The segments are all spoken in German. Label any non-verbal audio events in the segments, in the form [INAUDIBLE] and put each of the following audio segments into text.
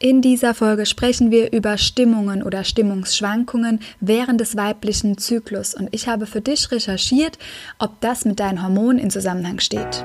In dieser Folge sprechen wir über Stimmungen oder Stimmungsschwankungen während des weiblichen Zyklus und ich habe für dich recherchiert, ob das mit deinen Hormonen in Zusammenhang steht.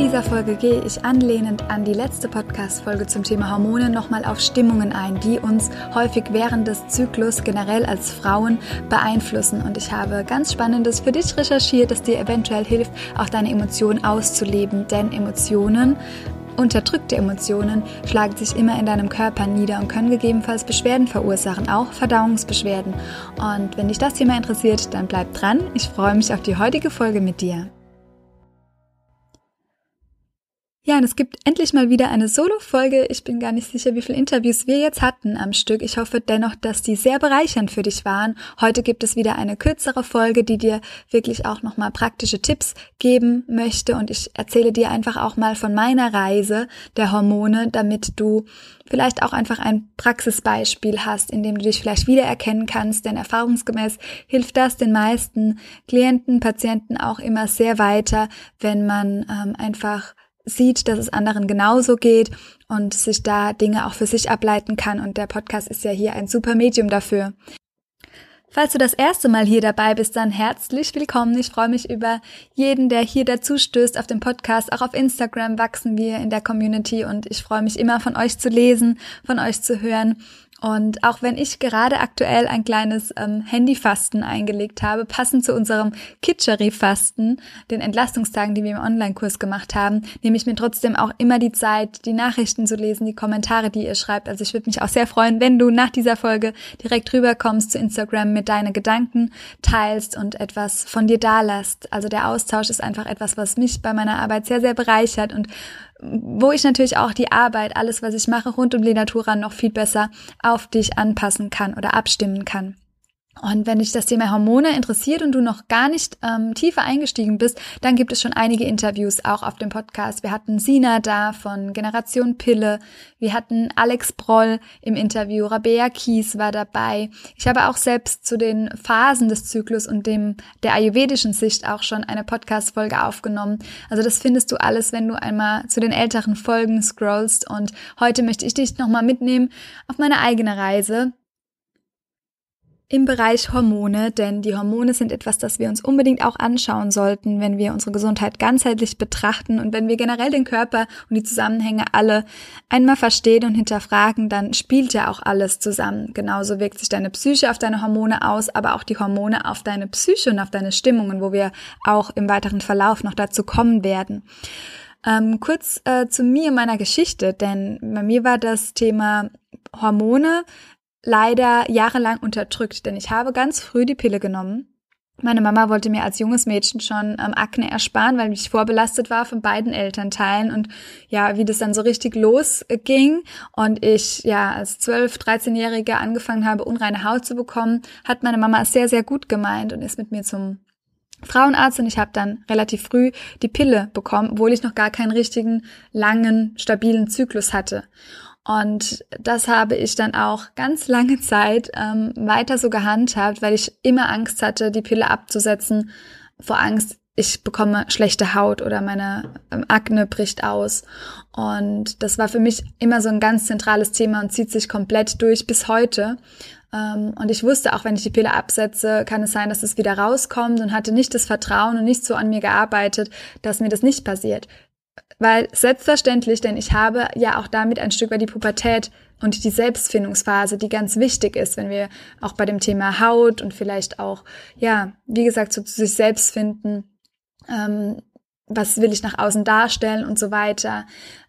Dieser Folge gehe ich anlehnend an die letzte Podcast-Folge zum Thema Hormone nochmal auf Stimmungen ein, die uns häufig während des Zyklus generell als Frauen beeinflussen. Und ich habe ganz Spannendes für dich recherchiert, das dir eventuell hilft, auch deine Emotionen auszuleben. Denn Emotionen Unterdrückte Emotionen schlagen sich immer in deinem Körper nieder und können gegebenenfalls Beschwerden verursachen, auch Verdauungsbeschwerden. Und wenn dich das Thema interessiert, dann bleib dran. Ich freue mich auf die heutige Folge mit dir. Ja, und es gibt endlich mal wieder eine Solo-Folge. Ich bin gar nicht sicher, wie viele Interviews wir jetzt hatten am Stück. Ich hoffe dennoch, dass die sehr bereichernd für dich waren. Heute gibt es wieder eine kürzere Folge, die dir wirklich auch nochmal praktische Tipps geben möchte. Und ich erzähle dir einfach auch mal von meiner Reise der Hormone, damit du vielleicht auch einfach ein Praxisbeispiel hast, in dem du dich vielleicht wiedererkennen kannst. Denn erfahrungsgemäß hilft das den meisten Klienten, Patienten auch immer sehr weiter, wenn man ähm, einfach sieht, dass es anderen genauso geht und sich da Dinge auch für sich ableiten kann. Und der Podcast ist ja hier ein super Medium dafür. Falls du das erste Mal hier dabei bist, dann herzlich willkommen. Ich freue mich über jeden, der hier dazu stößt auf dem Podcast. Auch auf Instagram wachsen wir in der Community und ich freue mich immer von euch zu lesen, von euch zu hören. Und auch wenn ich gerade aktuell ein kleines ähm, Handyfasten eingelegt habe, passend zu unserem Kitscheri-Fasten, den Entlastungstagen, die wir im Online-Kurs gemacht haben, nehme ich mir trotzdem auch immer die Zeit, die Nachrichten zu lesen, die Kommentare, die ihr schreibt. Also ich würde mich auch sehr freuen, wenn du nach dieser Folge direkt rüberkommst zu Instagram mit deine Gedanken teilst und etwas von dir da lässt. Also der Austausch ist einfach etwas, was mich bei meiner Arbeit sehr, sehr bereichert und wo ich natürlich auch die Arbeit, alles, was ich mache rund um die Natura noch viel besser auf dich anpassen kann oder abstimmen kann. Und wenn dich das Thema Hormone interessiert und du noch gar nicht ähm, tiefer eingestiegen bist, dann gibt es schon einige Interviews auch auf dem Podcast. Wir hatten Sina da von Generation Pille, wir hatten Alex Broll im Interview, Rabea Kies war dabei. Ich habe auch selbst zu den Phasen des Zyklus und dem der ayurvedischen Sicht auch schon eine Podcast-Folge aufgenommen. Also das findest du alles, wenn du einmal zu den älteren Folgen scrollst. Und heute möchte ich dich nochmal mitnehmen auf meine eigene Reise im Bereich Hormone, denn die Hormone sind etwas, das wir uns unbedingt auch anschauen sollten, wenn wir unsere Gesundheit ganzheitlich betrachten und wenn wir generell den Körper und die Zusammenhänge alle einmal verstehen und hinterfragen, dann spielt ja auch alles zusammen. Genauso wirkt sich deine Psyche auf deine Hormone aus, aber auch die Hormone auf deine Psyche und auf deine Stimmungen, wo wir auch im weiteren Verlauf noch dazu kommen werden. Ähm, kurz äh, zu mir, meiner Geschichte, denn bei mir war das Thema Hormone leider jahrelang unterdrückt, denn ich habe ganz früh die Pille genommen. Meine Mama wollte mir als junges Mädchen schon ähm, Akne ersparen, weil ich vorbelastet war von beiden Elternteilen und ja, wie das dann so richtig losging und ich ja als 12, 13-Jährige angefangen habe, unreine Haut zu bekommen, hat meine Mama es sehr, sehr gut gemeint und ist mit mir zum Frauenarzt und ich habe dann relativ früh die Pille bekommen, obwohl ich noch gar keinen richtigen, langen, stabilen Zyklus hatte. Und das habe ich dann auch ganz lange Zeit ähm, weiter so gehandhabt, weil ich immer Angst hatte, die Pille abzusetzen. Vor Angst, ich bekomme schlechte Haut oder meine ähm, Akne bricht aus. Und das war für mich immer so ein ganz zentrales Thema und zieht sich komplett durch bis heute. Ähm, und ich wusste auch, wenn ich die Pille absetze, kann es sein, dass es wieder rauskommt und hatte nicht das Vertrauen und nicht so an mir gearbeitet, dass mir das nicht passiert. Weil selbstverständlich, denn ich habe ja auch damit ein Stück weit die Pubertät und die Selbstfindungsphase, die ganz wichtig ist, wenn wir auch bei dem Thema Haut und vielleicht auch, ja, wie gesagt, so zu sich selbst finden, ähm, was will ich nach außen darstellen und so weiter.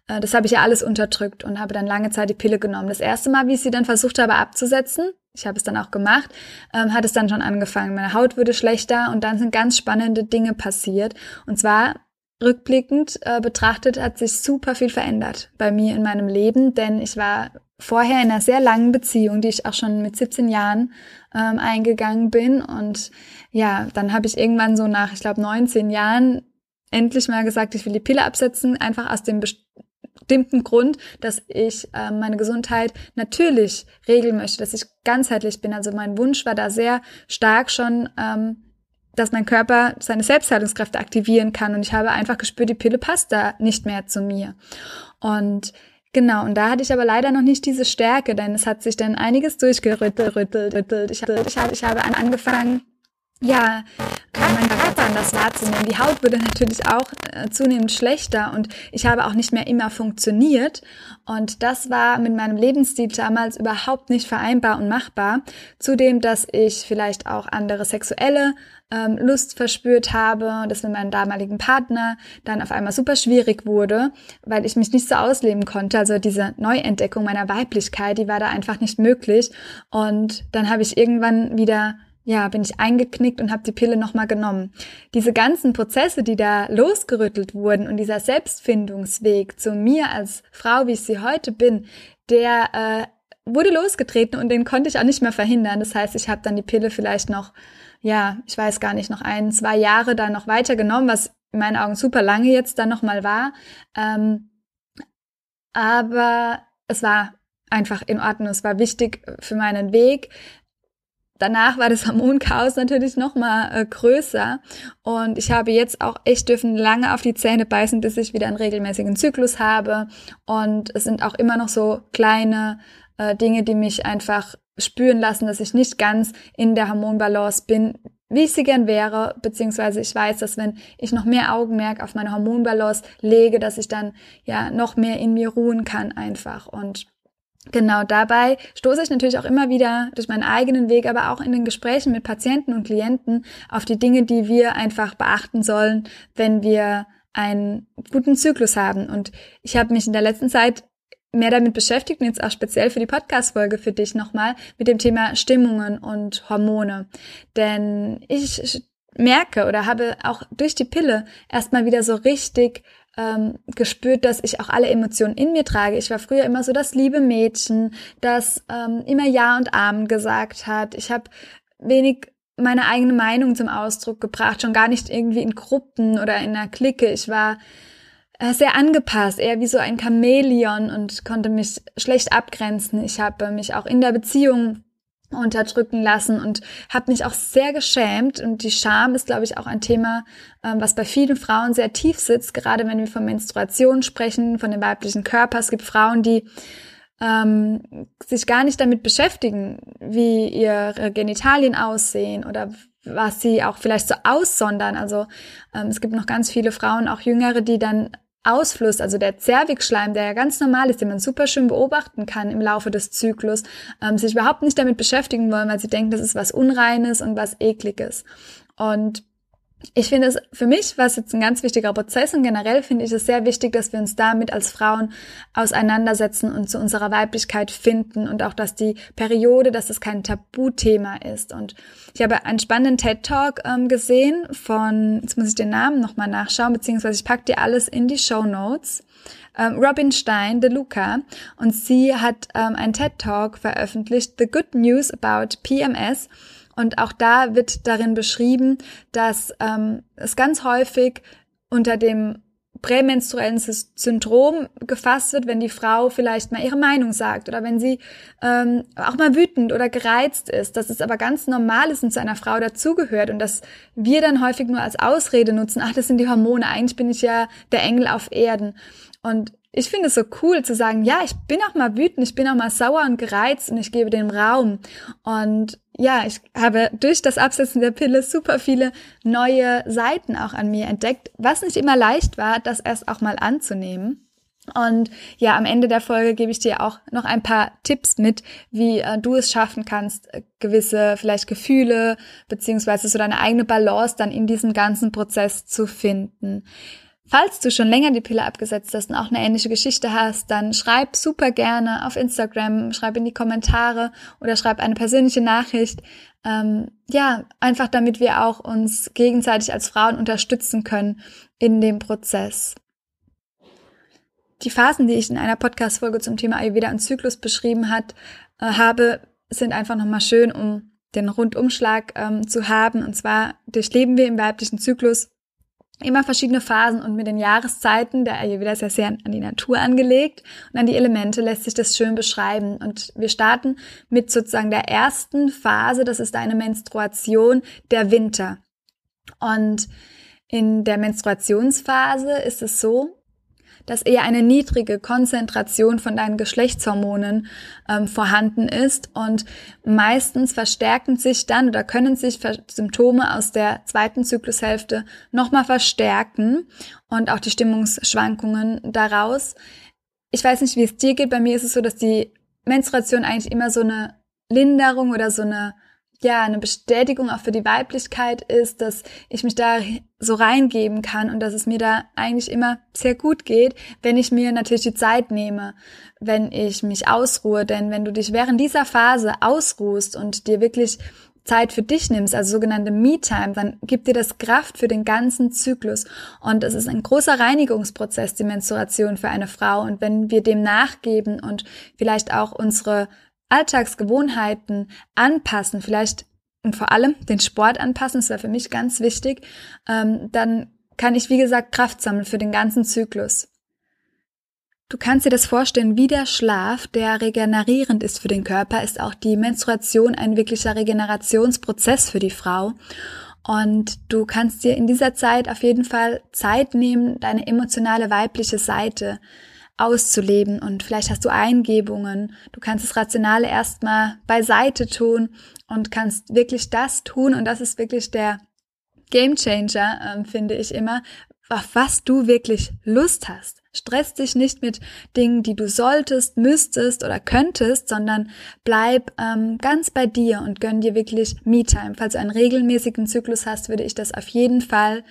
Äh, das habe ich ja alles unterdrückt und habe dann lange Zeit die Pille genommen. Das erste Mal, wie ich sie dann versucht habe abzusetzen, ich habe es dann auch gemacht, ähm, hat es dann schon angefangen. Meine Haut wurde schlechter und dann sind ganz spannende Dinge passiert. Und zwar rückblickend äh, betrachtet hat sich super viel verändert bei mir in meinem Leben, denn ich war vorher in einer sehr langen Beziehung, die ich auch schon mit 17 Jahren ähm, eingegangen bin. Und ja, dann habe ich irgendwann so nach, ich glaube, 19 Jahren endlich mal gesagt, ich will die Pille absetzen, einfach aus dem bestimmten Grund, dass ich äh, meine Gesundheit natürlich regeln möchte, dass ich ganzheitlich bin. Also mein Wunsch war da sehr stark schon, ähm, dass mein Körper seine Selbstheilungskräfte aktivieren kann. Und ich habe einfach gespürt, die Pille passt da nicht mehr zu mir. Und Genau, und da hatte ich aber leider noch nicht diese Stärke, denn es hat sich dann einiges durchgerüttelt, rüttelt, rüttelt. Ich, ich, ich habe angefangen, ja, mein Körper anders wahrzunehmen. Die Haut wurde natürlich auch äh, zunehmend schlechter und ich habe auch nicht mehr immer funktioniert. Und das war mit meinem Lebensstil damals überhaupt nicht vereinbar und machbar. Zudem, dass ich vielleicht auch andere sexuelle ähm, Lust verspürt habe, das mit meinem damaligen Partner dann auf einmal super schwierig wurde, weil ich mich nicht so ausleben konnte. Also diese Neuentdeckung meiner Weiblichkeit, die war da einfach nicht möglich. Und dann habe ich irgendwann wieder ja, bin ich eingeknickt und habe die Pille nochmal genommen. Diese ganzen Prozesse, die da losgerüttelt wurden und dieser Selbstfindungsweg zu mir als Frau, wie ich sie heute bin, der äh, wurde losgetreten und den konnte ich auch nicht mehr verhindern. Das heißt, ich habe dann die Pille vielleicht noch, ja, ich weiß gar nicht, noch ein, zwei Jahre da noch weiter genommen, was in meinen Augen super lange jetzt dann nochmal war. Ähm, aber es war einfach in Ordnung. Es war wichtig für meinen Weg. Danach war das Hormonchaos natürlich noch mal äh, größer. Und ich habe jetzt auch echt dürfen lange auf die Zähne beißen, bis ich wieder einen regelmäßigen Zyklus habe. Und es sind auch immer noch so kleine äh, Dinge, die mich einfach spüren lassen, dass ich nicht ganz in der Hormonbalance bin, wie ich sie gern wäre, beziehungsweise ich weiß, dass wenn ich noch mehr Augenmerk auf meine Hormonbalance lege, dass ich dann ja noch mehr in mir ruhen kann einfach. Und Genau dabei stoße ich natürlich auch immer wieder durch meinen eigenen Weg, aber auch in den Gesprächen mit Patienten und Klienten auf die Dinge, die wir einfach beachten sollen, wenn wir einen guten Zyklus haben. Und ich habe mich in der letzten Zeit mehr damit beschäftigt und jetzt auch speziell für die Podcast-Folge für dich nochmal mit dem Thema Stimmungen und Hormone. Denn ich merke oder habe auch durch die Pille erstmal wieder so richtig ähm, gespürt, dass ich auch alle Emotionen in mir trage. Ich war früher immer so das liebe Mädchen, das ähm, immer Ja und Amen gesagt hat. Ich habe wenig meine eigene Meinung zum Ausdruck gebracht, schon gar nicht irgendwie in Gruppen oder in einer Clique. Ich war äh, sehr angepasst, eher wie so ein Chamäleon und konnte mich schlecht abgrenzen. Ich habe mich auch in der Beziehung unterdrücken lassen und habe mich auch sehr geschämt. Und die Scham ist, glaube ich, auch ein Thema, ähm, was bei vielen Frauen sehr tief sitzt, gerade wenn wir von Menstruation sprechen, von dem weiblichen Körper. Es gibt Frauen, die ähm, sich gar nicht damit beschäftigen, wie ihre Genitalien aussehen oder was sie auch vielleicht so aussondern. Also ähm, es gibt noch ganz viele Frauen, auch jüngere, die dann Ausfluss, also der Zervixschleim, der ja ganz normal ist, den man super schön beobachten kann im Laufe des Zyklus, ähm, sich überhaupt nicht damit beschäftigen wollen, weil sie denken, das ist was Unreines und was Ekliges. Und ich finde es für mich was jetzt ein ganz wichtiger Prozess und generell finde ich es sehr wichtig, dass wir uns damit als Frauen auseinandersetzen und zu unserer Weiblichkeit finden und auch, dass die Periode, dass es kein Tabuthema ist. Und ich habe einen spannenden TED Talk ähm, gesehen von, jetzt muss ich den Namen nochmal nachschauen, beziehungsweise ich packe dir alles in die Show Notes. Ähm, Robin Stein, De Luca, und sie hat ähm, einen TED Talk veröffentlicht, The Good News About PMS. Und auch da wird darin beschrieben, dass ähm, es ganz häufig unter dem prämenstruellen Syndrom gefasst wird, wenn die Frau vielleicht mal ihre Meinung sagt oder wenn sie ähm, auch mal wütend oder gereizt ist, dass es aber ganz normal ist und zu einer Frau dazugehört und dass wir dann häufig nur als Ausrede nutzen, ach, das sind die Hormone, eigentlich bin ich ja der Engel auf Erden. Und ich finde es so cool zu sagen, ja, ich bin auch mal wütend, ich bin auch mal sauer und gereizt und ich gebe dem Raum. Und ja, ich habe durch das Absetzen der Pille super viele neue Seiten auch an mir entdeckt, was nicht immer leicht war, das erst auch mal anzunehmen. Und ja, am Ende der Folge gebe ich dir auch noch ein paar Tipps mit, wie äh, du es schaffen kannst, äh, gewisse vielleicht Gefühle beziehungsweise so deine eigene Balance dann in diesem ganzen Prozess zu finden. Falls du schon länger die Pille abgesetzt hast und auch eine ähnliche Geschichte hast, dann schreib super gerne auf Instagram, schreib in die Kommentare oder schreib eine persönliche Nachricht. Ähm, ja, einfach damit wir auch uns gegenseitig als Frauen unterstützen können in dem Prozess. Die Phasen, die ich in einer Podcast-Folge zum Thema Ayurveda und Zyklus beschrieben hat, äh, habe, sind einfach nochmal schön, um den Rundumschlag ähm, zu haben. Und zwar durchleben wir im weiblichen Zyklus immer verschiedene Phasen und mit den Jahreszeiten, der Ayurveda ist ja sehr an die Natur angelegt und an die Elemente lässt sich das schön beschreiben. Und wir starten mit sozusagen der ersten Phase, das ist eine Menstruation, der Winter. Und in der Menstruationsphase ist es so, dass eher eine niedrige Konzentration von deinen Geschlechtshormonen ähm, vorhanden ist und meistens verstärken sich dann oder können sich Symptome aus der zweiten Zyklushälfte nochmal verstärken und auch die Stimmungsschwankungen daraus. Ich weiß nicht, wie es dir geht. Bei mir ist es so, dass die Menstruation eigentlich immer so eine Linderung oder so eine ja, eine Bestätigung auch für die Weiblichkeit ist, dass ich mich da so reingeben kann und dass es mir da eigentlich immer sehr gut geht, wenn ich mir natürlich die Zeit nehme, wenn ich mich ausruhe. Denn wenn du dich während dieser Phase ausruhst und dir wirklich Zeit für dich nimmst, also sogenannte Me-Time, dann gibt dir das Kraft für den ganzen Zyklus. Und es ist ein großer Reinigungsprozess, die Menstruation für eine Frau. Und wenn wir dem nachgeben und vielleicht auch unsere Alltagsgewohnheiten anpassen, vielleicht und vor allem den Sport anpassen, das wäre für mich ganz wichtig, ähm, dann kann ich, wie gesagt, Kraft sammeln für den ganzen Zyklus. Du kannst dir das vorstellen, wie der Schlaf, der regenerierend ist für den Körper, ist auch die Menstruation ein wirklicher Regenerationsprozess für die Frau. Und du kannst dir in dieser Zeit auf jeden Fall Zeit nehmen, deine emotionale weibliche Seite auszuleben und vielleicht hast du Eingebungen. Du kannst das Rationale erstmal beiseite tun und kannst wirklich das tun und das ist wirklich der Game Changer, ähm, finde ich immer, auf was du wirklich Lust hast. Stress dich nicht mit Dingen, die du solltest, müsstest oder könntest, sondern bleib ähm, ganz bei dir und gönn dir wirklich Me-Time. Falls du einen regelmäßigen Zyklus hast, würde ich das auf jeden Fall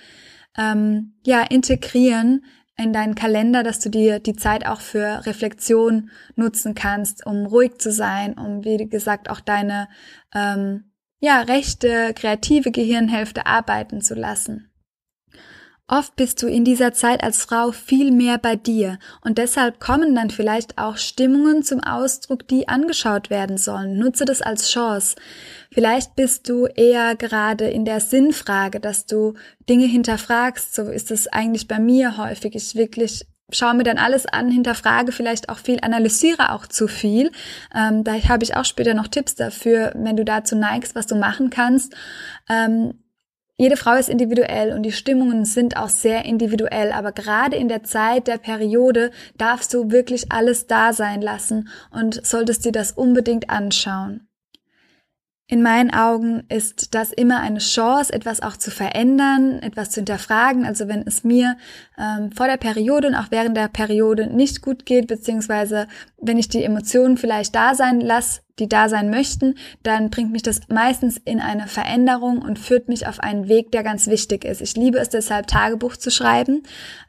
ähm, ja integrieren in deinen Kalender, dass du dir die Zeit auch für Reflexion nutzen kannst, um ruhig zu sein, um wie gesagt auch deine ähm, ja rechte kreative Gehirnhälfte arbeiten zu lassen. Oft bist du in dieser Zeit als Frau viel mehr bei dir und deshalb kommen dann vielleicht auch Stimmungen zum Ausdruck, die angeschaut werden sollen. Nutze das als Chance. Vielleicht bist du eher gerade in der Sinnfrage, dass du Dinge hinterfragst. So ist es eigentlich bei mir häufig. Ich wirklich schaue mir dann alles an, hinterfrage vielleicht auch viel, analysiere auch zu viel. Ähm, da habe ich auch später noch Tipps dafür, wenn du dazu neigst, was du machen kannst. Ähm, jede Frau ist individuell und die Stimmungen sind auch sehr individuell, aber gerade in der Zeit der Periode darfst du wirklich alles da sein lassen und solltest dir das unbedingt anschauen. In meinen Augen ist das immer eine Chance, etwas auch zu verändern, etwas zu hinterfragen. Also wenn es mir ähm, vor der Periode und auch während der Periode nicht gut geht, beziehungsweise wenn ich die Emotionen vielleicht da sein lasse, die da sein möchten, dann bringt mich das meistens in eine Veränderung und führt mich auf einen Weg, der ganz wichtig ist. Ich liebe es deshalb, Tagebuch zu schreiben.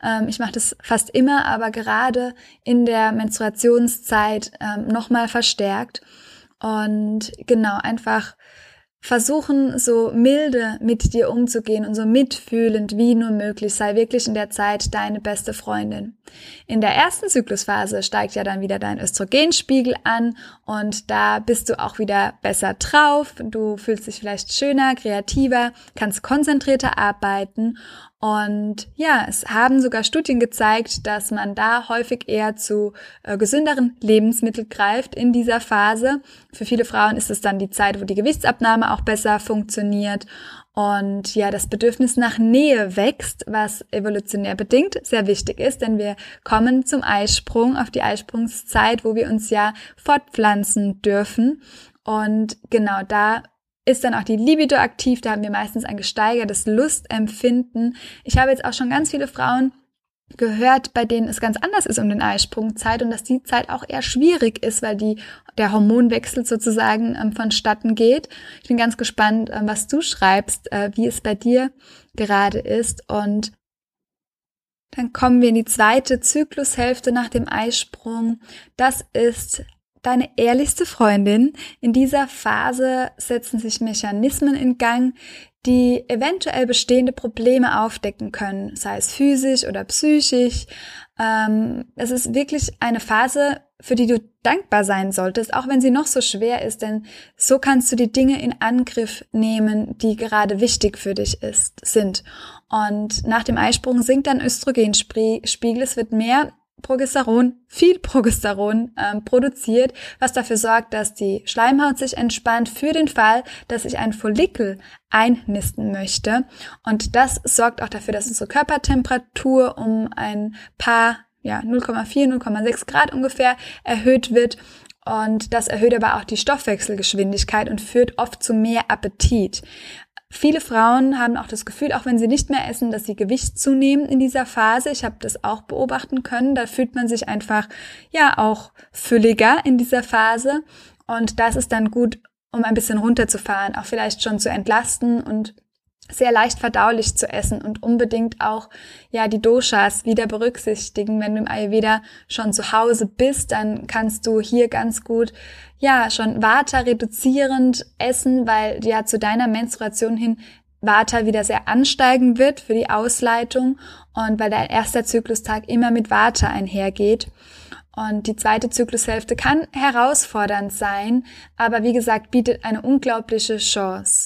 Ähm, ich mache das fast immer, aber gerade in der Menstruationszeit ähm, nochmal verstärkt. Und genau, einfach versuchen, so milde mit dir umzugehen und so mitfühlend wie nur möglich. Sei wirklich in der Zeit deine beste Freundin. In der ersten Zyklusphase steigt ja dann wieder dein Östrogenspiegel an und da bist du auch wieder besser drauf. Du fühlst dich vielleicht schöner, kreativer, kannst konzentrierter arbeiten und ja, es haben sogar Studien gezeigt, dass man da häufig eher zu äh, gesünderen Lebensmitteln greift in dieser Phase. Für viele Frauen ist es dann die Zeit, wo die Gewichtsabnahme auch besser funktioniert und ja, das Bedürfnis nach Nähe wächst, was evolutionär bedingt sehr wichtig ist, denn wir kommen zum Eisprung, auf die Eisprungszeit, wo wir uns ja fortpflanzen dürfen. Und genau da ist dann auch die Libido aktiv, da haben wir meistens ein gesteigertes Lustempfinden. Ich habe jetzt auch schon ganz viele Frauen gehört, bei denen es ganz anders ist um den Eisprungzeit und dass die Zeit auch eher schwierig ist, weil die, der Hormonwechsel sozusagen ähm, vonstatten geht. Ich bin ganz gespannt, ähm, was du schreibst, äh, wie es bei dir gerade ist und Dann kommen wir in die zweite Zyklushälfte nach dem Eisprung. Das ist deine ehrlichste Freundin. In dieser Phase setzen sich Mechanismen in Gang, die eventuell bestehende Probleme aufdecken können, sei es physisch oder psychisch. Ähm, es ist wirklich eine Phase, für die du dankbar sein solltest, auch wenn sie noch so schwer ist, denn so kannst du die Dinge in Angriff nehmen, die gerade wichtig für dich ist, sind. Und nach dem Eisprung sinkt dein Östrogenspiegel, es wird mehr Progesteron, viel Progesteron ähm, produziert, was dafür sorgt, dass die Schleimhaut sich entspannt für den Fall, dass ich ein Follikel einnisten möchte. Und das sorgt auch dafür, dass unsere Körpertemperatur um ein paar, ja, 0,4, 0,6 Grad ungefähr erhöht wird. Und das erhöht aber auch die Stoffwechselgeschwindigkeit und führt oft zu mehr Appetit. Viele Frauen haben auch das Gefühl, auch wenn sie nicht mehr essen, dass sie Gewicht zunehmen in dieser Phase. Ich habe das auch beobachten können. Da fühlt man sich einfach ja auch fülliger in dieser Phase. Und das ist dann gut, um ein bisschen runterzufahren, auch vielleicht schon zu entlasten und sehr leicht verdaulich zu essen und unbedingt auch ja die Doshas wieder berücksichtigen. Wenn du im Ayurveda schon zu Hause bist, dann kannst du hier ganz gut ja schon Vata reduzierend essen, weil ja zu deiner Menstruation hin Vata wieder sehr ansteigen wird für die Ausleitung und weil dein erster Zyklustag immer mit Vata einhergeht. Und die zweite Zyklushälfte kann herausfordernd sein, aber wie gesagt, bietet eine unglaubliche Chance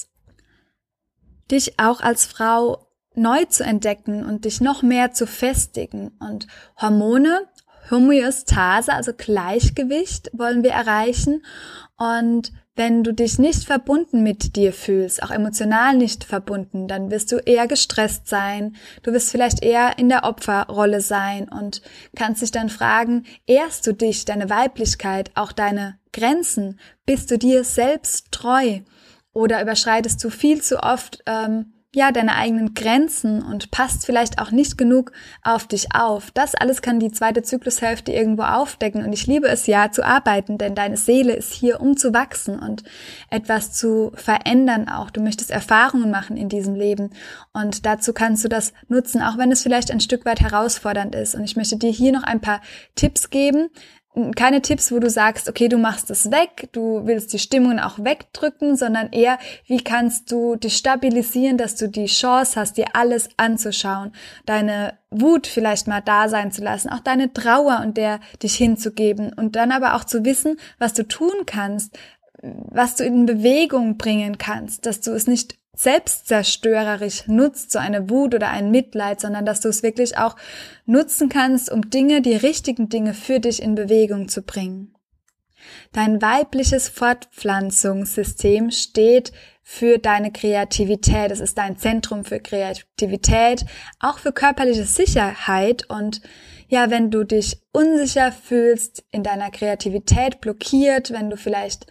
dich auch als Frau neu zu entdecken und dich noch mehr zu festigen. Und Hormone, Homöostase, also Gleichgewicht wollen wir erreichen. Und wenn du dich nicht verbunden mit dir fühlst, auch emotional nicht verbunden, dann wirst du eher gestresst sein. Du wirst vielleicht eher in der Opferrolle sein und kannst dich dann fragen, ehrst du dich, deine Weiblichkeit, auch deine Grenzen? Bist du dir selbst treu? Oder überschreitest du viel zu oft ähm, ja deine eigenen Grenzen und passt vielleicht auch nicht genug auf dich auf. Das alles kann die zweite Zyklushälfte irgendwo aufdecken und ich liebe es ja zu arbeiten, denn deine Seele ist hier, um zu wachsen und etwas zu verändern auch. Du möchtest Erfahrungen machen in diesem Leben und dazu kannst du das nutzen, auch wenn es vielleicht ein Stück weit herausfordernd ist. Und ich möchte dir hier noch ein paar Tipps geben, keine Tipps, wo du sagst, okay, du machst es weg, du willst die Stimmung auch wegdrücken, sondern eher, wie kannst du dich stabilisieren, dass du die Chance hast, dir alles anzuschauen, deine Wut vielleicht mal da sein zu lassen, auch deine Trauer und der dich hinzugeben und dann aber auch zu wissen, was du tun kannst, was du in Bewegung bringen kannst, dass du es nicht selbstzerstörerisch nutzt, so eine Wut oder ein Mitleid, sondern dass du es wirklich auch nutzen kannst, um Dinge, die richtigen Dinge für dich in Bewegung zu bringen. Dein weibliches Fortpflanzungssystem steht für deine Kreativität. Es ist dein Zentrum für Kreativität, auch für körperliche Sicherheit und ja, wenn du dich unsicher fühlst, in deiner Kreativität blockiert, wenn du vielleicht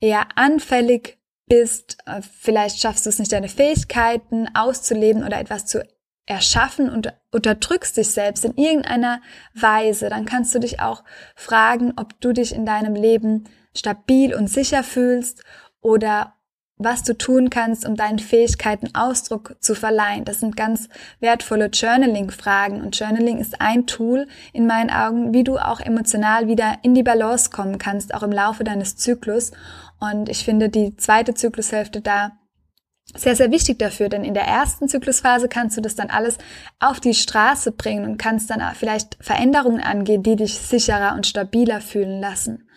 eher anfällig bist, äh, vielleicht schaffst du es nicht, deine Fähigkeiten auszuleben oder etwas zu erschaffen und unterdrückst dich selbst in irgendeiner Weise, dann kannst du dich auch fragen, ob du dich in deinem Leben stabil und sicher fühlst oder was du tun kannst, um deinen Fähigkeiten Ausdruck zu verleihen. Das sind ganz wertvolle Journaling-Fragen und Journaling ist ein Tool in meinen Augen, wie du auch emotional wieder in die Balance kommen kannst, auch im Laufe deines Zyklus. Und ich finde die zweite Zyklushälfte da sehr, sehr wichtig dafür, denn in der ersten Zyklusphase kannst du das dann alles auf die Straße bringen und kannst dann vielleicht Veränderungen angehen, die dich sicherer und stabiler fühlen lassen.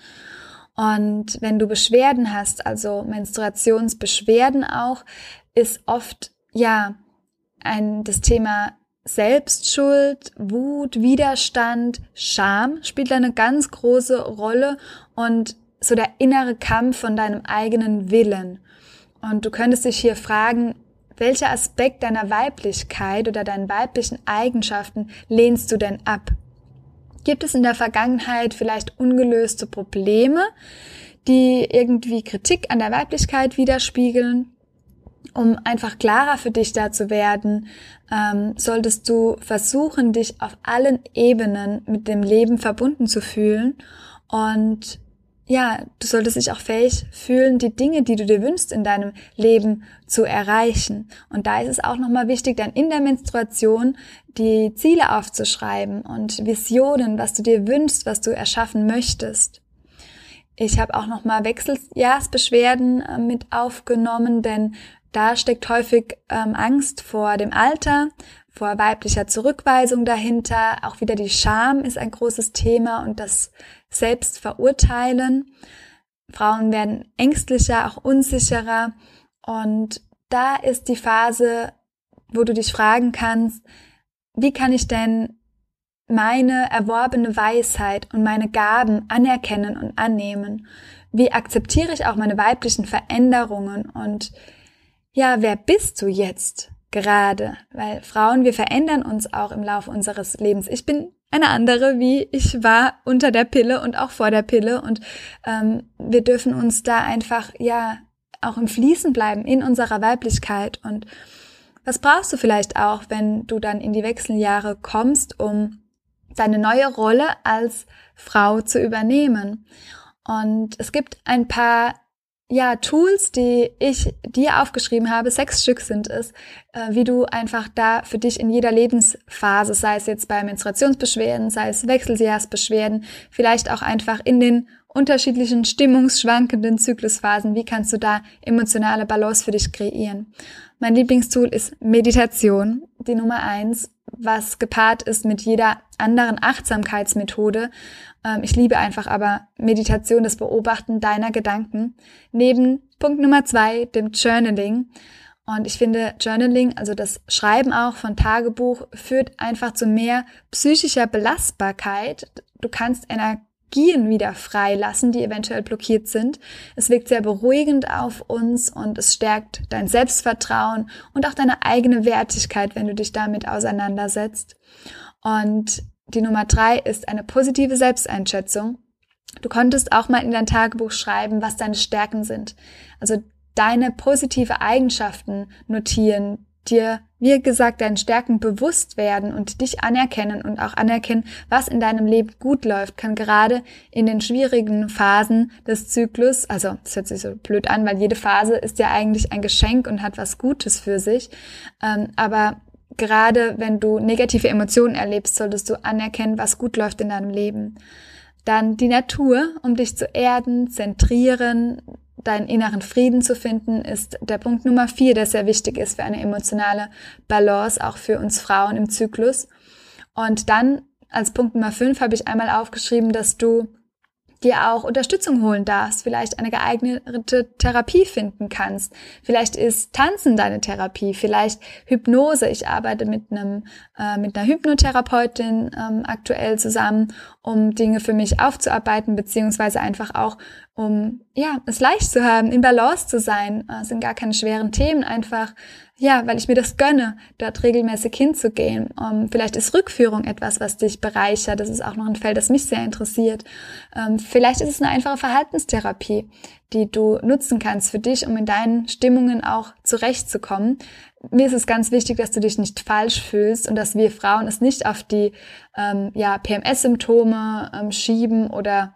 Und wenn du Beschwerden hast, also Menstruationsbeschwerden auch, ist oft, ja, ein, das Thema Selbstschuld, Wut, Widerstand, Scham spielt eine ganz große Rolle und so der innere Kampf von deinem eigenen Willen. Und du könntest dich hier fragen, welcher Aspekt deiner Weiblichkeit oder deinen weiblichen Eigenschaften lehnst du denn ab? Gibt es in der Vergangenheit vielleicht ungelöste Probleme, die irgendwie Kritik an der Weiblichkeit widerspiegeln? Um einfach klarer für dich da zu werden, ähm, solltest du versuchen, dich auf allen Ebenen mit dem Leben verbunden zu fühlen und ja, du solltest dich auch fähig fühlen, die Dinge, die du dir wünschst in deinem Leben zu erreichen. Und da ist es auch nochmal wichtig, dann in der Menstruation die Ziele aufzuschreiben und Visionen, was du dir wünschst, was du erschaffen möchtest. Ich habe auch nochmal Wechseljahrsbeschwerden äh, mit aufgenommen, denn da steckt häufig ähm, Angst vor dem Alter, vor weiblicher Zurückweisung dahinter. Auch wieder die Scham ist ein großes Thema und das Selbstverurteilen. Frauen werden ängstlicher, auch unsicherer. Und da ist die Phase, wo du dich fragen kannst, wie kann ich denn meine erworbene Weisheit und meine Gaben anerkennen und annehmen? Wie akzeptiere ich auch meine weiblichen Veränderungen? Und ja, wer bist du jetzt gerade? Weil Frauen, wir verändern uns auch im Laufe unseres Lebens. Ich bin eine andere, wie ich war unter der Pille und auch vor der Pille. Und ähm, wir dürfen uns da einfach, ja, auch im Fließen bleiben in unserer Weiblichkeit. Und was brauchst du vielleicht auch, wenn du dann in die Wechseljahre kommst, um deine neue Rolle als Frau zu übernehmen? Und es gibt ein paar ja, Tools, die ich dir aufgeschrieben habe, sechs Stück sind es, äh, wie du einfach da für dich in jeder Lebensphase, sei es jetzt bei Menstruationsbeschwerden, sei es Wechseljahrsbeschwerden, vielleicht auch einfach in den unterschiedlichen stimmungsschwankenden Zyklusphasen, wie kannst du da emotionale Balance für dich kreieren? Mein Lieblingstool ist Meditation, die Nummer eins, was gepaart ist mit jeder anderen Achtsamkeitsmethode. Ähm, ich liebe einfach aber Meditation, das Beobachten deiner Gedanken. Neben Punkt Nummer zwei, dem Journaling. Und ich finde, Journaling, also das Schreiben auch von Tagebuch, führt einfach zu mehr psychischer Belastbarkeit. Du kannst Energie Energien wieder freilassen, die eventuell blockiert sind. Es wirkt sehr beruhigend auf uns und es stärkt dein Selbstvertrauen und auch deine eigene Wertigkeit, wenn du dich damit auseinandersetzt. Und die Nummer drei ist eine positive Selbsteinschätzung. Du konntest auch mal in dein Tagebuch schreiben, was deine Stärken sind. Also deine positive Eigenschaften notieren, dir, wie gesagt, deinen Stärken bewusst werden und dich anerkennen und auch anerkennen, was in deinem Leben gut läuft, kann gerade in den schwierigen Phasen des Zyklus, also das hört sich so blöd an, weil jede Phase ist ja eigentlich ein Geschenk und hat was Gutes für sich, ähm, aber gerade wenn du negative Emotionen erlebst, solltest du anerkennen, was gut läuft in deinem Leben. Dann die Natur, um dich zu erden, zentrieren, deinen inneren Frieden zu finden, ist der Punkt Nummer vier, der sehr wichtig ist für eine emotionale Balance, auch für uns Frauen im Zyklus. Und dann als Punkt Nummer fünf habe ich einmal aufgeschrieben, dass du dir auch Unterstützung holen darfst, vielleicht eine geeignete Therapie finden kannst. Vielleicht ist Tanzen deine Therapie, vielleicht Hypnose. Ich arbeite mit einem äh, mit einer Hypnotherapeutin ähm, aktuell zusammen, um Dinge für mich aufzuarbeiten beziehungsweise einfach auch um ja es leicht zu haben, in Balance zu sein. Es sind gar keine schweren Themen, einfach ja, weil ich mir das gönne, dort regelmäßig hinzugehen. Um, vielleicht ist Rückführung etwas, was dich bereichert. Das ist auch noch ein Feld, das mich sehr interessiert. Um, vielleicht ist es eine einfache Verhaltenstherapie, die du nutzen kannst für dich, um in deinen Stimmungen auch zurechtzukommen. Mir ist es ganz wichtig, dass du dich nicht falsch fühlst und dass wir Frauen es nicht auf die ähm, ja, PMS-Symptome ähm, schieben oder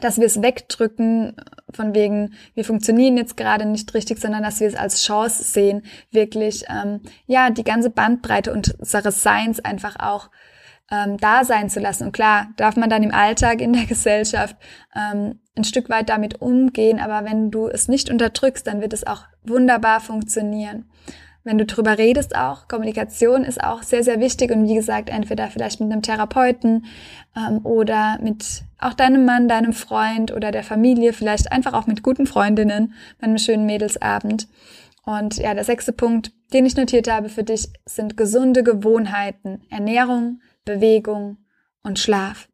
dass wir es wegdrücken, von wegen, wir funktionieren jetzt gerade nicht richtig, sondern dass wir es als Chance sehen, wirklich, ähm, ja, die ganze Bandbreite unseres Seins einfach auch ähm, da sein zu lassen. Und klar, darf man dann im Alltag, in der [LAUGHS] Gesellschaft ähm, ein Stück weit damit umgehen, aber wenn du es nicht unterdrückst, dann wird es auch wunderbar funktionieren wenn du drüber redest auch. Kommunikation ist auch sehr, sehr wichtig und wie gesagt, entweder vielleicht mit einem Therapeuten ähm, oder mit auch deinem Mann, deinem Freund oder der Familie, vielleicht einfach auch mit guten Freundinnen bei einem schönen Mädelsabend. Und ja, der sechste Punkt, den ich notiert habe für dich, sind gesunde Gewohnheiten, Ernährung, Bewegung und Schlaf.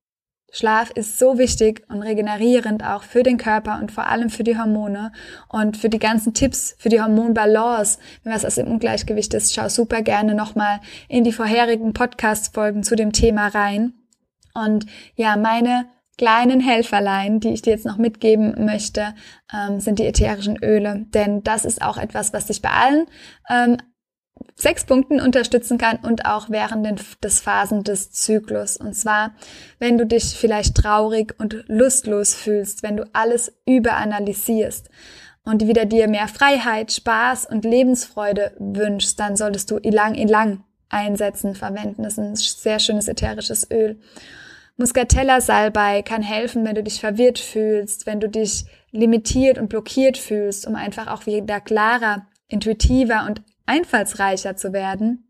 Schlaf ist so wichtig und regenerierend auch für den Körper und vor allem für die Hormone und für die ganzen Tipps für die Hormonbalance. Wenn was aus dem Ungleichgewicht ist, schau super gerne nochmal in die vorherigen Podcast-Folgen zu dem Thema rein. Und ja, meine kleinen Helferlein, die ich dir jetzt noch mitgeben möchte, ähm, sind die ätherischen Öle. Denn das ist auch etwas, was dich bei allen ähm, sechs Punkten unterstützen kann und auch während den, des Phasen des Zyklus. Und zwar, wenn du dich vielleicht traurig und lustlos fühlst, wenn du alles überanalysierst und wieder dir mehr Freiheit, Spaß und Lebensfreude wünschst, dann solltest du Ilang Ilang einsetzen, verwenden. Das ist ein sehr schönes ätherisches Öl. Muscatella Salbei kann helfen, wenn du dich verwirrt fühlst, wenn du dich limitiert und blockiert fühlst, um einfach auch wieder klarer, intuitiver und einfallsreicher zu werden.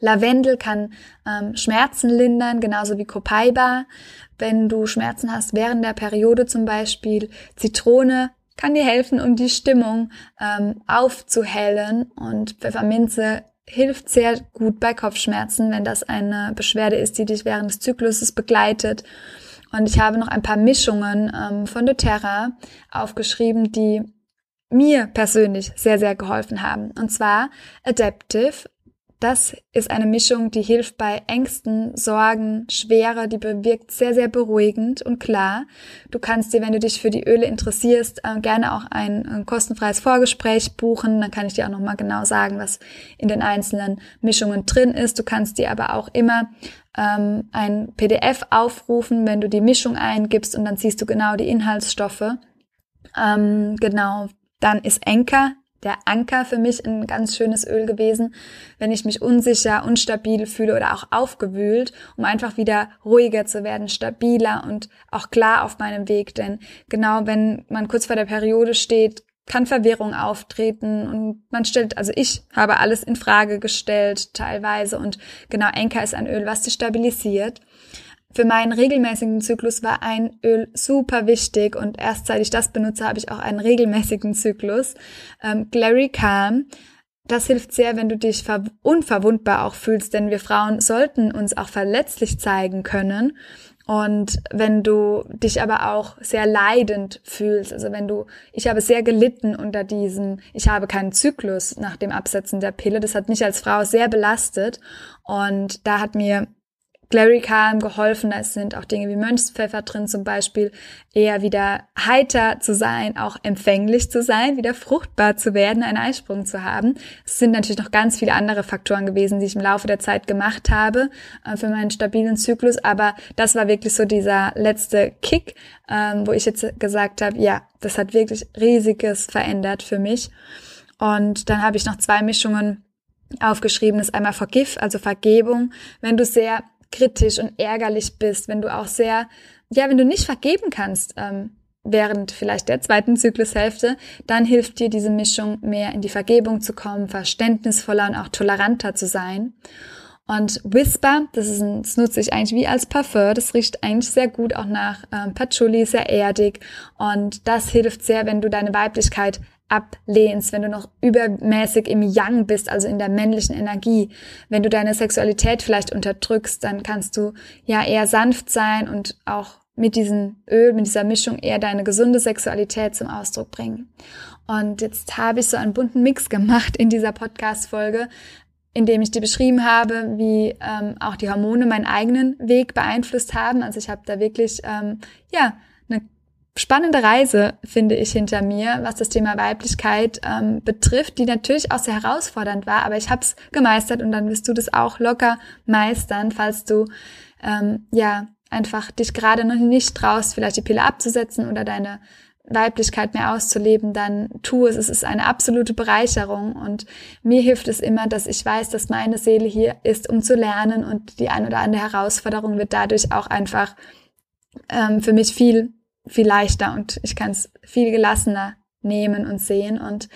Lavendel kann ähm, Schmerzen lindern, genauso wie Copaiba. Wenn du Schmerzen hast während der Periode zum Beispiel, Zitrone kann dir helfen, um die Stimmung ähm, aufzuhellen und Pfefferminze hilft sehr gut bei Kopfschmerzen, wenn das eine Beschwerde ist, die dich während des Zykluses begleitet. Und ich habe noch ein paar Mischungen ähm, von doTERRA aufgeschrieben, die mir persönlich sehr, sehr geholfen haben. Und zwar Adaptive. Das ist eine Mischung, die hilft bei Ängsten, Sorgen, Schwere, die bewirkt sehr, sehr beruhigend und klar. Du kannst dir, wenn du dich für die Öle interessierst, äh, gerne auch ein, ein, kostenfreies Vorgespräch buchen. Dann kann ich dir auch nochmal genau sagen, was in den einzelnen Mischungen drin ist. Du kannst dir aber auch immer ähm, ein PDF aufrufen, wenn du die Mischung eingibst und dann siehst du genau die Inhaltsstoffe. Ähm, genau, dann ist Enker der Anker für mich ein ganz schönes Öl gewesen, wenn ich mich unsicher, unstabil fühle oder auch aufgewühlt, um einfach wieder ruhiger zu werden, stabiler und auch klar auf meinem Weg. Denn genau wenn man kurz vor der Periode steht, kann Verwirrung auftreten und man stellt, also ich habe alles in Frage gestellt teilweise und genau Enker ist ein Öl, was dich stabilisiert. Für meinen regelmäßigen Zyklus war ein Öl super wichtig und erst seit ich das benutze, habe ich auch einen regelmäßigen Zyklus. Ähm, Glary Calm. Das hilft sehr, wenn du dich unverwundbar auch fühlst, denn wir Frauen sollten uns auch verletzlich zeigen können. Und wenn du dich aber auch sehr leidend fühlst, also wenn du, ich habe sehr gelitten unter diesem, ich habe keinen Zyklus nach dem Absetzen der Pille, das hat mich als Frau sehr belastet. Und da hat mir Clary Calm geholfen. Da sind auch Dinge wie Mönchspfeffer drin, zum Beispiel eher wieder heiter zu sein, auch empfänglich zu sein, wieder fruchtbar zu werden, einen Eisprung zu haben. Es sind natürlich noch ganz viele andere Faktoren gewesen, die ich im Laufe der Zeit gemacht habe äh, für meinen stabilen Zyklus. Aber das war wirklich so dieser letzte Kick, ähm, wo ich jetzt gesagt habe, ja, das hat wirklich riesiges verändert für mich. Und dann habe ich noch zwei Mischungen aufgeschrieben. Das ist einmal Forgive, also Vergebung. Wenn du sehr kritisch und ärgerlich bist, wenn du auch sehr, ja, wenn du nicht vergeben kannst, ähm, während vielleicht der zweiten Zyklushälfte, dann hilft dir diese Mischung mehr in die Vergebung zu kommen, verständnisvoller und auch toleranter zu sein. Und Whisper, das, ist ein, das nutze ich eigentlich wie als Parfum. Das riecht eigentlich sehr gut auch nach ähm, Patchouli, sehr erdig. Und das hilft sehr, wenn du deine Weiblichkeit ablehnst, wenn du noch übermäßig im Yang bist, also in der männlichen Energie, wenn du deine Sexualität vielleicht unterdrückst, dann kannst du ja eher sanft sein und auch mit diesem Öl, mit dieser Mischung eher deine gesunde Sexualität zum Ausdruck bringen. Und jetzt habe ich so einen bunten Mix gemacht in dieser Podcast-Folge, in dem ich dir beschrieben habe, wie ähm, auch die Hormone meinen eigenen Weg beeinflusst haben. Also ich habe da wirklich ähm, ja spannende Reise, finde ich, hinter mir, was das Thema Weiblichkeit ähm, betrifft, die natürlich auch sehr herausfordernd war, aber ich habe es gemeistert und dann wirst du das auch locker meistern, falls du ähm, ja einfach dich gerade noch nicht traust, vielleicht die Pille abzusetzen oder deine Weiblichkeit mehr auszuleben, dann tu es. Es ist eine absolute Bereicherung und mir hilft es immer, dass ich weiß, dass meine Seele hier ist, um zu lernen und die ein oder andere Herausforderung wird dadurch auch einfach ähm, für mich viel viel leichter und ich kann es viel gelassener nehmen und sehen. Und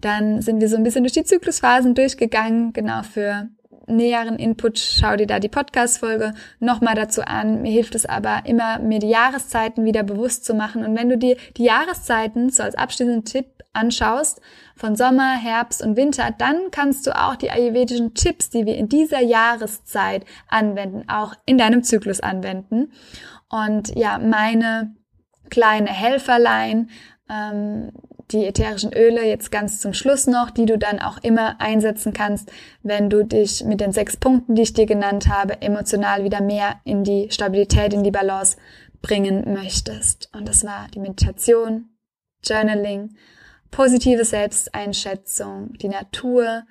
dann sind wir so ein bisschen durch die Zyklusphasen durchgegangen, genau für näheren Input, schau dir da die Podcast-Folge nochmal dazu an. Mir hilft es aber immer, mir die Jahreszeiten wieder bewusst zu machen. Und wenn du dir die Jahreszeiten so als abschließenden Tipp anschaust, von Sommer, Herbst und Winter, dann kannst du auch die ayurvedischen Tipps, die wir in dieser Jahreszeit anwenden, auch in deinem Zyklus anwenden. Und ja, meine kleine Helferlein, ähm, die ätherischen Öle jetzt ganz zum Schluss noch, die du dann auch immer einsetzen kannst, wenn du dich mit den sechs Punkten, die ich dir genannt habe, emotional wieder mehr in die Stabilität, in die Balance bringen möchtest. Und das war die Meditation, Journaling, positive Selbsteinschätzung, die Natur,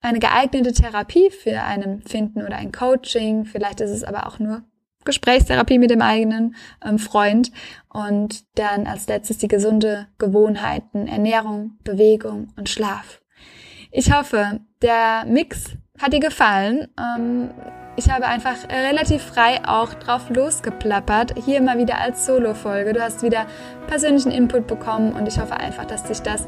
eine geeignete Therapie für einen finden oder ein Coaching. Vielleicht ist es aber auch nur Gesprächstherapie mit dem eigenen ähm, Freund. Und dann als letztes die gesunde Gewohnheiten, Ernährung, Bewegung und Schlaf. Ich hoffe, der Mix hat dir gefallen. Ähm, ich habe einfach relativ frei auch drauf losgeplappert. Hier mal wieder als Solo-Folge. Du hast wieder persönlichen Input bekommen und ich hoffe einfach, dass dich das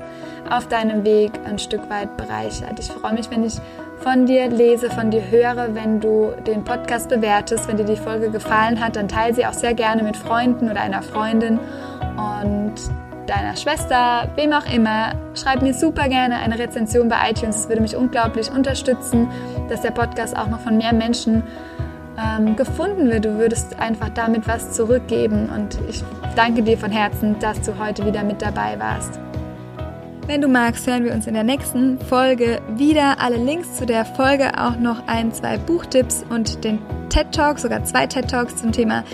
auf deinem Weg ein Stück weit bereichert. Ich freue mich, wenn ich von dir lese, von dir höre, wenn du den Podcast bewertest. Wenn dir die Folge gefallen hat, dann teile sie auch sehr gerne mit Freunden oder einer Freundin. Und deiner Schwester, wem auch immer. Schreib mir super gerne eine Rezension bei iTunes. Es würde mich unglaublich unterstützen, dass der Podcast auch noch von mehr Menschen ähm, gefunden wird. Du würdest einfach damit was zurückgeben. Und ich danke dir von Herzen, dass du heute wieder mit dabei warst. Wenn du magst, hören wir uns in der nächsten Folge wieder. Alle Links zu der Folge, auch noch ein, zwei Buchtipps und den TED Talk, sogar zwei TED Talks zum Thema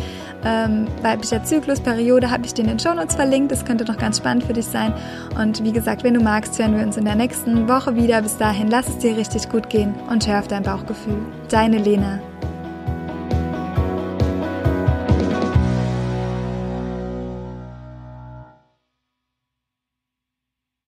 ähm, weiblicher Zyklusperiode habe ich dir in den Shownotes verlinkt. Das könnte noch ganz spannend für dich sein. Und wie gesagt, wenn du magst, hören wir uns in der nächsten Woche wieder. Bis dahin, lass es dir richtig gut gehen und hör auf dein Bauchgefühl. Deine Lena.